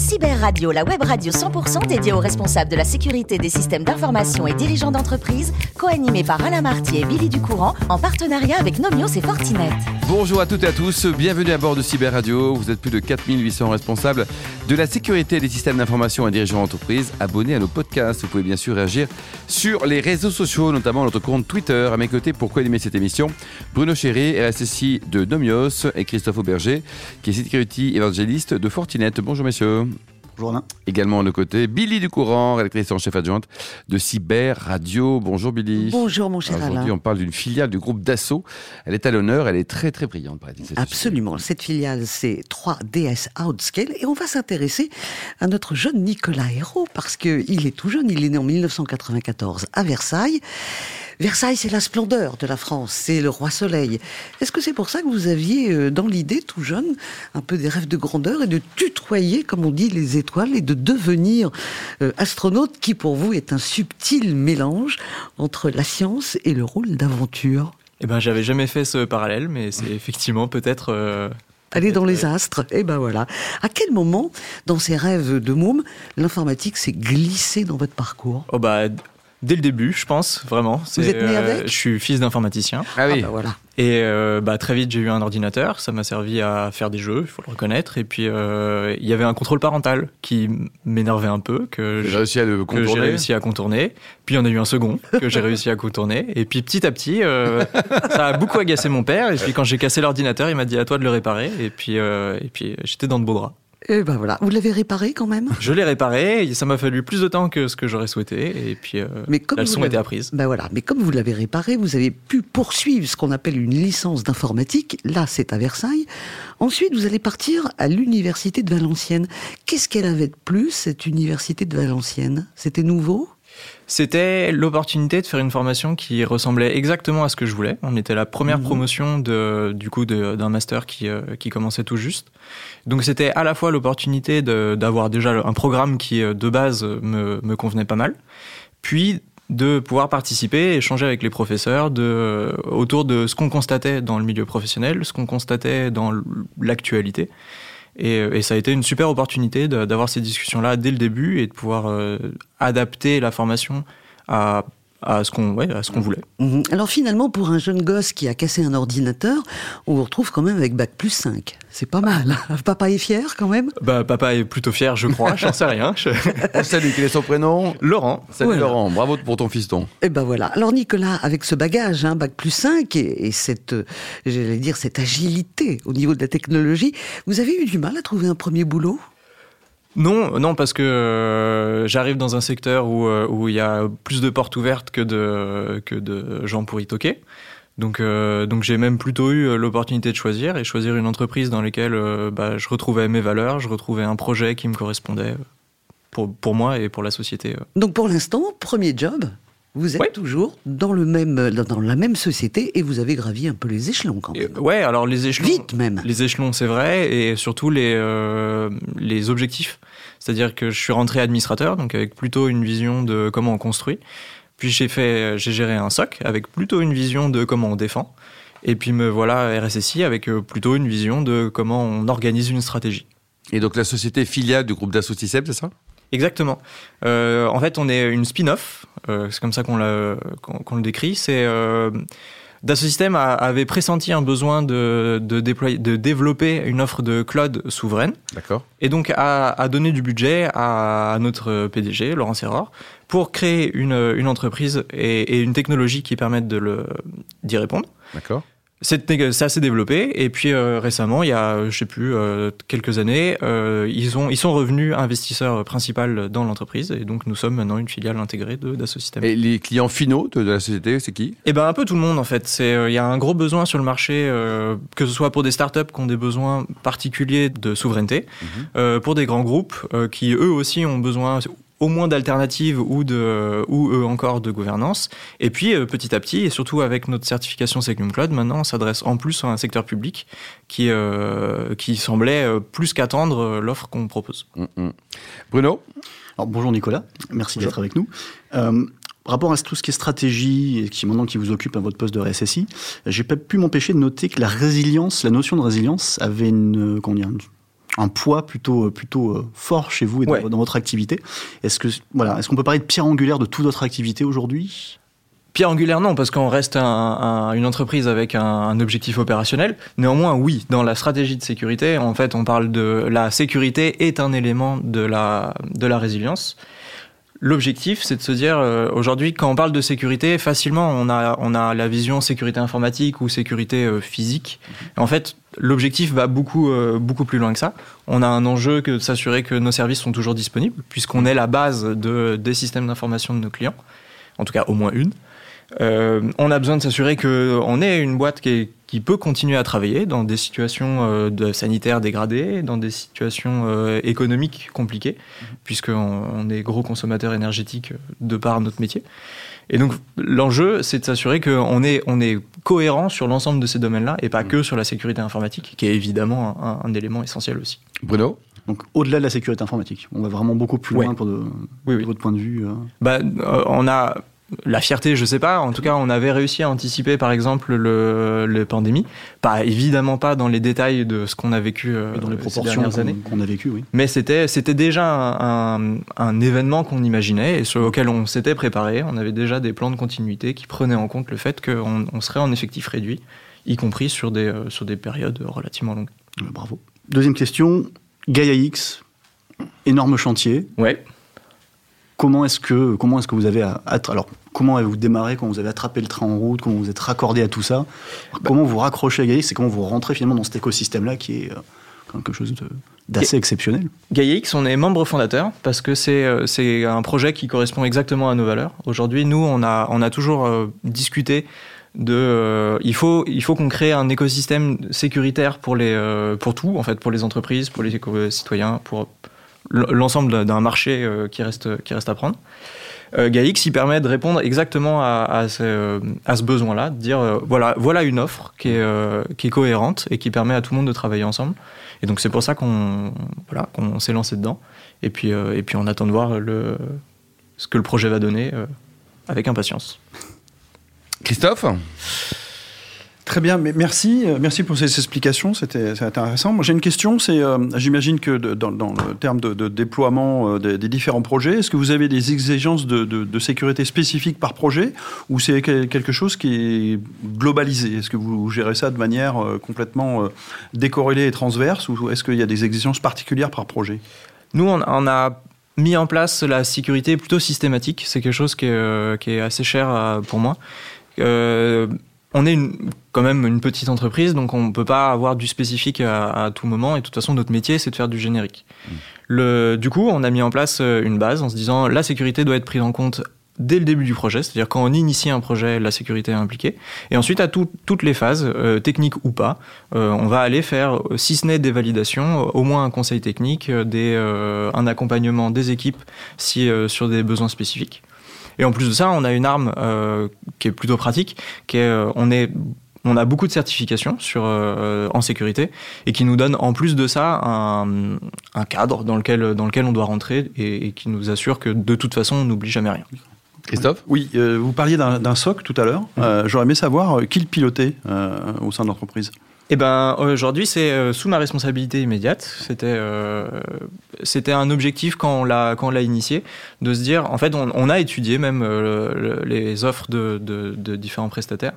Cyber Radio, la web radio 100% dédiée aux responsables de la sécurité des systèmes d'information et dirigeants d'entreprise, co-animée par Alain Marty et Billy Ducourant, en partenariat avec Nomios et Fortinet. Bonjour à toutes et à tous, bienvenue à bord de Cyber Radio. Vous êtes plus de 4800 responsables de la sécurité des systèmes d'information et dirigeants d'entreprise abonnés à nos podcasts. Vous pouvez bien sûr réagir sur les réseaux sociaux, notamment notre compte Twitter. À mes côtés pour co-animer cette émission, Bruno Chéry, RSSI de Nomios et Christophe Auberger, qui est security évangéliste de Fortinet. Bonjour messieurs. Bonjour Alain. Également à nos côtés, Billy Ducourant, rédactrice en chef adjointe de Cyber Radio. Bonjour Billy. Bonjour mon cher Alain. Aujourd'hui, on parle d'une filiale du groupe Dassault. Elle est à l'honneur, elle est très très brillante. Absolument. Cette filiale, c'est 3DS Outscale et on va s'intéresser à notre jeune Nicolas Hérault parce qu'il est tout jeune, il est né en 1994 à Versailles. Versailles, c'est la splendeur de la France, c'est le roi soleil. Est-ce que c'est pour ça que vous aviez euh, dans l'idée, tout jeune, un peu des rêves de grandeur et de tutoyer, comme on dit, les étoiles et de devenir euh, astronaute, qui pour vous est un subtil mélange entre la science et le rôle d'aventure? Eh ben, j'avais jamais fait ce parallèle, mais c'est effectivement peut-être. Euh... Aller dans les astres, et eh ben voilà. À quel moment, dans ces rêves de môme, l'informatique s'est glissée dans votre parcours? Oh bah, Dès le début, je pense, vraiment. Vous êtes né avec Je suis fils d'informaticien. Ah oui. Ah bah voilà. Et euh, bah, très vite, j'ai eu un ordinateur. Ça m'a servi à faire des jeux, il faut le reconnaître. Et puis, euh, il y avait un contrôle parental qui m'énervait un peu, que j'ai réussi à le contourner. j'ai réussi à contourner. Puis, il y en a eu un second que j'ai réussi à contourner. Et puis, petit à petit, euh, ça a beaucoup agacé mon père. Et puis, quand j'ai cassé l'ordinateur, il m'a dit à toi de le réparer. Et puis, et puis j'étais dans de beaux draps. Et ben voilà, vous l'avez réparé quand même? Je l'ai réparé, et ça m'a fallu plus de temps que ce que j'aurais souhaité, et puis euh, mais comme la leçon a été apprise. Ben voilà, mais comme vous l'avez réparé, vous avez pu poursuivre ce qu'on appelle une licence d'informatique, là c'est à Versailles. Ensuite, vous allez partir à l'université de Valenciennes. Qu'est-ce qu'elle avait de plus, cette université de Valenciennes? C'était nouveau? C'était l'opportunité de faire une formation qui ressemblait exactement à ce que je voulais. On était la première Mhm. promotion de, du coup d'un master qui, euh, qui commençait tout juste. Donc c'était à la fois l'opportunité d'avoir déjà un programme qui euh, de base me, me convenait pas mal, puis de pouvoir participer, échanger avec les professeurs de, autour de ce qu'on constatait dans le milieu professionnel, ce qu'on constatait dans l'actualité. Et, et, ça a été une super opportunité d'avoir ces discussions-là dès le début et de pouvoir euh, adapter la formation à, à ce qu'on ouais, à ce qu'on voulait. Mmh. Alors finalement, pour un jeune gosse qui a cassé un ordinateur, on vous retrouve quand même avec bac plus 5. C'est pas mal. Papa est fier quand même? Bah, Papa est plutôt fier, je crois. J'en sais rien. Je... Salut, quel est son prénom? Laurent. Salut voilà. Laurent, bravo pour ton fiston. Et ben voilà. Alors Nicolas, avec ce bagage, hein, bac plus 5 et, et cette, j'allais dire, cette agilité au niveau de la technologie, vous avez eu du mal à trouver un premier boulot? Non, non, parce que euh, j'arrive dans un secteur où euh, où il y a plus de portes ouvertes que de que de gens pour y toquer. Donc euh, donc j'ai même plutôt eu l'opportunité de choisir et choisir une entreprise dans laquelle bah, je retrouvais mes valeurs, je retrouvais un projet qui me correspondait pour pour moi et pour la société. Donc pour l'instant, premier job. Vous êtes Ouais. toujours dans le même dans la même société et vous avez gravi un peu les échelons quand même. Et, ouais, alors les échelons. Vite même. Les échelons, c'est vrai, et surtout les, euh, les objectifs. C'est-à-dire que je suis rentré administrateur, donc avec plutôt une vision de comment on construit. Puis j'ai fait, j'ai géré un SOC avec plutôt une vision de comment on défend. Et puis me voilà RSSI avec euh, plutôt une vision de comment on organise une stratégie. Et donc la société filiale du groupe Systèmes, c'est ça? Exactement. Euh, en fait, on est une spin-off. Euh, c'est comme ça qu'on le décrit. C'est euh, a- avait pressenti un besoin de, de, déployer, de développer une offre de cloud souveraine. D'accord. Et donc a, a donné du budget à, notre PDG, Laurent Serror, pour créer une, une entreprise et, et une technologie qui permette de le- d'y répondre. D'accord. C'est s'est développé et puis euh, récemment, il y a, je sais plus, euh, quelques années, euh, ils ont ils sont revenus investisseurs principal dans l'entreprise et donc nous sommes maintenant une filiale intégrée de Dassault Systèmes. Et les clients finaux de, de la société, c'est qui? Eh ben un peu tout le monde en fait. C'est euh, il y a un gros besoin sur le marché, euh, que ce soit pour des startups qui ont des besoins particuliers de souveraineté, euh, pour des grands groupes euh, qui eux aussi ont besoin au moins d'alternatives ou de ou eux encore de gouvernance. Et puis euh, petit à petit et surtout avec notre certification Secnum Cloud, maintenant on s'adresse en plus à un secteur public qui euh, qui semblait euh, plus qu'attendre euh, l'offre qu'on propose. Mm, mm. Bruno? Alors, bonjour Nicolas, merci d'être avec nous. Euh, rapport à tout ce qui est stratégie et qui maintenant qui vous occupe à votre poste de RSSI, j'ai pas pu m'empêcher de noter que la résilience, la notion de résilience avait une, comment dire, une- un poids plutôt, plutôt fort chez vous et dans, dans votre activité. Est-ce que voilà, est-ce qu'on peut parler de pierre angulaire de toute votre activité aujourd'hui? Pierre angulaire, non, parce qu'on reste une entreprise avec un, objectif opérationnel. Néanmoins, oui, dans la stratégie de sécurité, en fait, on parle de la sécurité est un élément de la, de la résilience. L'objectif, c'est de se dire, euh, aujourd'hui, quand on parle de sécurité, facilement, on a, on a la vision sécurité informatique ou sécurité euh, physique. En fait, l'objectif va beaucoup, euh, beaucoup plus loin que ça. On a un enjeu que de s'assurer que nos services sont toujours disponibles, puisqu'on est la base de, des systèmes d'information de nos clients. En tout cas, au moins une. Euh, on a besoin de s'assurer qu'on est une boîte qui, peut continuer à travailler dans des situations euh, de sanitaires dégradées, dans des situations euh, économiques compliquées, puisqu'on on est gros consommateur énergétique de par notre métier. Et donc l'enjeu, c'est de s'assurer qu'on est, on est cohérent sur l'ensemble de ces domaines-là, et pas mhm. que sur la sécurité informatique, qui est évidemment un, élément essentiel aussi. Bruno? Donc au-delà de la sécurité informatique, on va vraiment beaucoup plus loin pour de, votre point de vue. Bah, on a la fierté, je sais pas. En tout cas, on avait réussi à anticiper, par exemple, le, le pandémie. Pas évidemment pas dans les détails de ce qu'on a vécu euh, dans les proportions années qu'on a vécu, oui. Mais c'était c'était déjà un, un, événement qu'on imaginait et sur lequel on s'était préparé. On avait déjà des plans de continuité qui prenaient en compte le fait qu'on on serait en effectif réduit, y compris sur des euh, sur des périodes relativement longues. Bravo. Deuxième question, Gaia X, énorme chantier. Ouais. Comment est-ce que comment est-ce que vous avez alors comment avez-vous démarré quand vous avez attrapé le train en route comment vous êtes raccordé à tout ça? Bah. comment vous raccrochez à GaiaX c'est comment vous rentrez finalement dans cet écosystème là qui est euh, quelque chose d'assez exceptionnel? GaiaX, on est membre fondateur parce que c'est euh, c'est un projet qui correspond exactement à nos valeurs. Aujourd'hui, nous, on a on a toujours euh, discuté de il faut il faut qu'on crée un écosystème sécuritaire pour les pour tout en fait pour les entreprises, pour les citoyens, pour l'ensemble d'un marché euh, qui, reste, qui reste à prendre. Euh, GAIX, il permet de répondre exactement à, ce, euh, à ce besoin-là, de dire voilà, voilà une offre qui est, qui est cohérente et qui permet à tout le monde de travailler ensemble. Et donc c'est pour ça qu'on voilà, qu'on s'est lancé dedans. Et puis, et puis on attend de voir le, ce que le projet va donner avec impatience. Christophe? Très bien, merci, euh, merci pour ces explications, c'était intéressant. J'ai une question, c'est, euh, j'imagine que dans, le terme de, déploiement euh, des, différents projets, est-ce que vous avez des exigences de, sécurité spécifiques par projet ou c'est quelque chose qui est globalisé? Est-ce que vous gérez ça de manière complètement décorrélée et transverse ou est-ce qu'il y a des exigences particulières par projet? Nous, on, a mis en place la sécurité plutôt systématique. C'est quelque chose qui est assez cher pour moi on est une, quand même une petite entreprise, donc on ne peut pas avoir du spécifique à, tout moment. Et de toute façon, notre métier, c'est de faire du générique. Mm. Le, du coup, on a mis en place euh, une base en se disant la sécurité doit être prise en compte dès le début du projet, c'est-à-dire quand on initie un projet, la sécurité est impliquée. Et ensuite, à toutes les phases, euh, techniques ou pas, euh, on va aller faire, si ce n'est des validations, au moins un conseil technique, des, un accompagnement des équipes si, sur des besoins spécifiques. Et en plus de ça, on a une arme euh, qui est plutôt pratique, qui est, euh, on est on a beaucoup de certifications sur, euh, en sécurité et qui nous donne en plus de ça un, un, cadre dans lequel, dans lequel on doit rentrer et, qui nous assure que de toute façon on n'oublie jamais rien. Christophe? Oui, vous parliez d'un SOC tout à l'heure. J'aurais aimé savoir qui le pilotait au sein de l'entreprise? Eh ben, aujourd'hui, c'est euh, sous ma responsabilité immédiate. C'était, euh, c'était un objectif quand on l'a, quand on l'a initié, de se dire, en fait, on, a étudié même euh, les offres de, de, différents prestataires.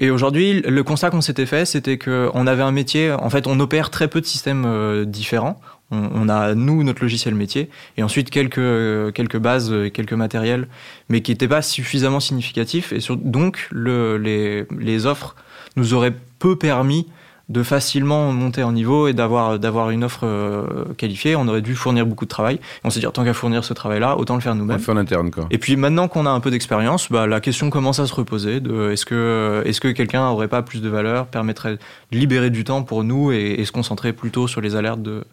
et aujourd'hui, le constat qu'on s'était fait, c'était qu'on avait un métier, en fait, on opère très peu de systèmes différents. On, a, nous, notre logiciel métier, et ensuite quelques, quelques bases, quelques matériels, mais qui n'étaient pas suffisamment significatifs. Et donc, le, les, les offres nous auraient peu permis de facilement monter en niveau et d'avoir d'avoir une offre euh, qualifiée. On aurait dû fournir beaucoup de travail. on s'est dit tant qu'à fournir ce travail-là, autant le faire nous-mêmes. en interne quoi. Et puis maintenant qu'on a un peu d'expérience, bah, la question commence à se reposer de est-ce que est-ce que quelqu'un aurait pas plus de valeur, permettrait de libérer du temps pour nous et, se concentrer plutôt sur les alertes de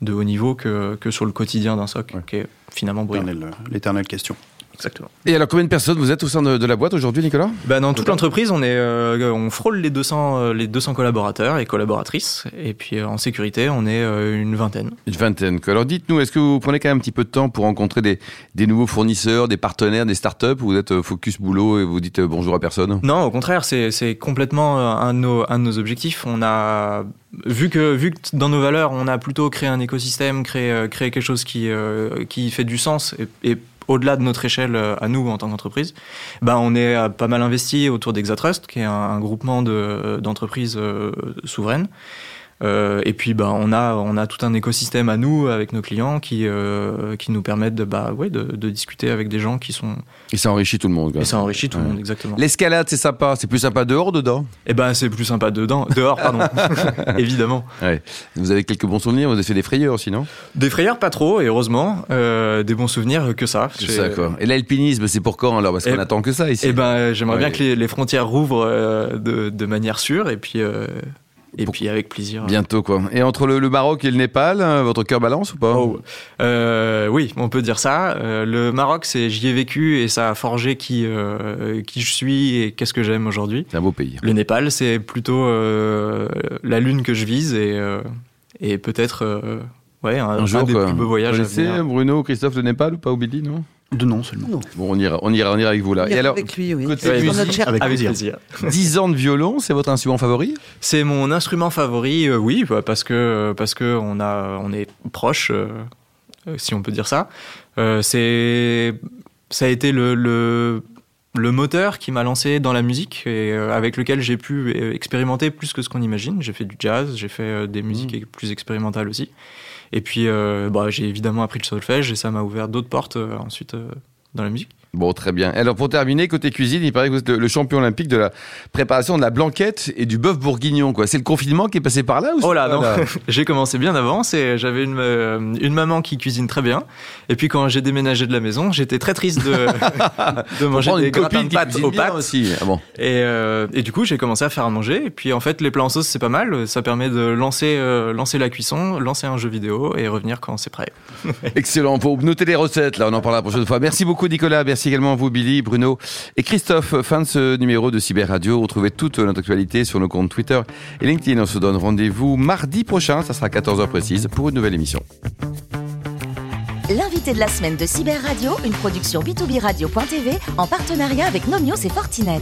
de haut niveau que, que sur le quotidien d'un SOC, qui est finalement brillant. L'éternelle question. Exactement. Et alors, combien de personnes vous êtes au sein de, de la boîte aujourd'hui, Nicolas? Bah, dans toute l'entreprise, on est, euh, on frôle les 200, euh, les 200 collaborateurs et collaboratrices. Et puis euh, en sécurité, on est euh, une vingtaine. Une vingtaine. Alors, dites-nous, est-ce que vous prenez quand même un petit peu de temps pour rencontrer des, des nouveaux fournisseurs, des partenaires, des startups, ou vous êtes focus boulot et vous dites bonjour à personne? Non, au contraire, c'est c'est complètement un de, nos, un de nos objectifs. On a vu que vu que dans nos valeurs, on a plutôt créé un écosystème, créé, créé quelque chose qui euh, qui fait du sens et, et au-delà de notre échelle euh, à nous en tant qu'entreprise, bah on est euh, pas mal investi autour d'Exatrust, qui est un, groupement de- d'entreprises euh, souveraines. Euh, et puis bah on a on a tout un écosystème à nous avec nos clients qui euh, qui nous permettent de bah ouais de, de discuter avec des gens qui sont Et ça enrichit tout le monde. quoi. et ça enrichit tout le monde exactement. L'escalade, c'est sympa. C'est plus sympa dehors dedans? Et ben c'est plus sympa dedans, dehors, pardon. Évidemment. Ouais. Vous avez quelques bons souvenirs Vous avez fait des frayeurs aussi, non? Des frayeurs, pas trop, et heureusement. Euh, des bons souvenirs, que ça. J'ai- ça, quoi. Et l'alpinisme, c'est pour quand alors? Parce qu'on Et- attend que ça ici. Eh ben, j'aimerais bien que les, les frontières rouvrent de, de manière sûre, et puis, et Pour- puis avec plaisir. Bientôt, quoi. Et entre le, le Maroc et le Népal, euh, votre cœur balance ou pas Oh. Euh, oui, on peut dire ça. Euh, le Maroc, c'est j'y ai vécu et ça a forgé qui euh, qui je suis et qu'est-ce que j'aime aujourd'hui. C'est un beau pays. Le Népal, c'est plutôt la lune que je vise et et peut-être ouais un, Un jour, un des quoi. plus beaux voyages. Vous connaissez. Bruno, Christophe, le Népal ou pas, Billy, non? De nom seulement. Non. Bon, on ira, on ira, on ira avec vous là. Et alors, avec lui, oui. côté musique, avec Avec plaisir. plaisir. 10 ans de violon, c'est votre instrument favori? C'est mon instrument favori, euh, oui, bah, parce que parce que on a on est proche, euh, euh, si on peut dire ça. Euh, c'est ça a été le, le le moteur qui m'a lancé dans la musique et euh, avec lequel j'ai pu euh, expérimenter plus que ce qu'on imagine. J'ai fait du jazz, j'ai fait euh, des musiques plus expérimentales aussi. Et puis euh, bah, j'ai évidemment appris le solfège et ça m'a ouvert d'autres portes euh, ensuite euh, dans la musique. Bon, très bien. Alors, pour terminer, côté cuisine, il paraît que vous êtes le, champion olympique de la préparation de la blanquette et du bœuf bourguignon, quoi. C'est le confinement qui est passé par là ou Oh là, non. j'ai commencé bien avant. C'est, j'avais une, euh, une maman qui cuisine très bien. Et puis quand j'ai déménagé de la maison, j'étais très triste de, de manger des gratins de pâtes aux pâtes. aussi. Ah bon. Et, euh, et du coup, j'ai commencé à faire à manger. Et puis en fait, les plats en sauce, c'est pas mal. Ça permet de lancer, euh, lancer la cuisson, lancer un jeu vidéo et revenir quand c'est prêt. Excellent. Pour noter les recettes, là, on en parlera la prochaine fois. Merci beaucoup, Nicolas. Merci également à vous, Billy, Bruno et Christophe. Fin de ce numéro de Cyber Radio. Retrouvez toute notre actualité sur nos comptes Twitter et LinkedIn. On se donne rendez-vous mardi prochain. Ça sera 14h précise pour une nouvelle émission. L'invité de la semaine de Cyber Radio, une production b2b radio.tv en partenariat avec Nomios et Fortinet.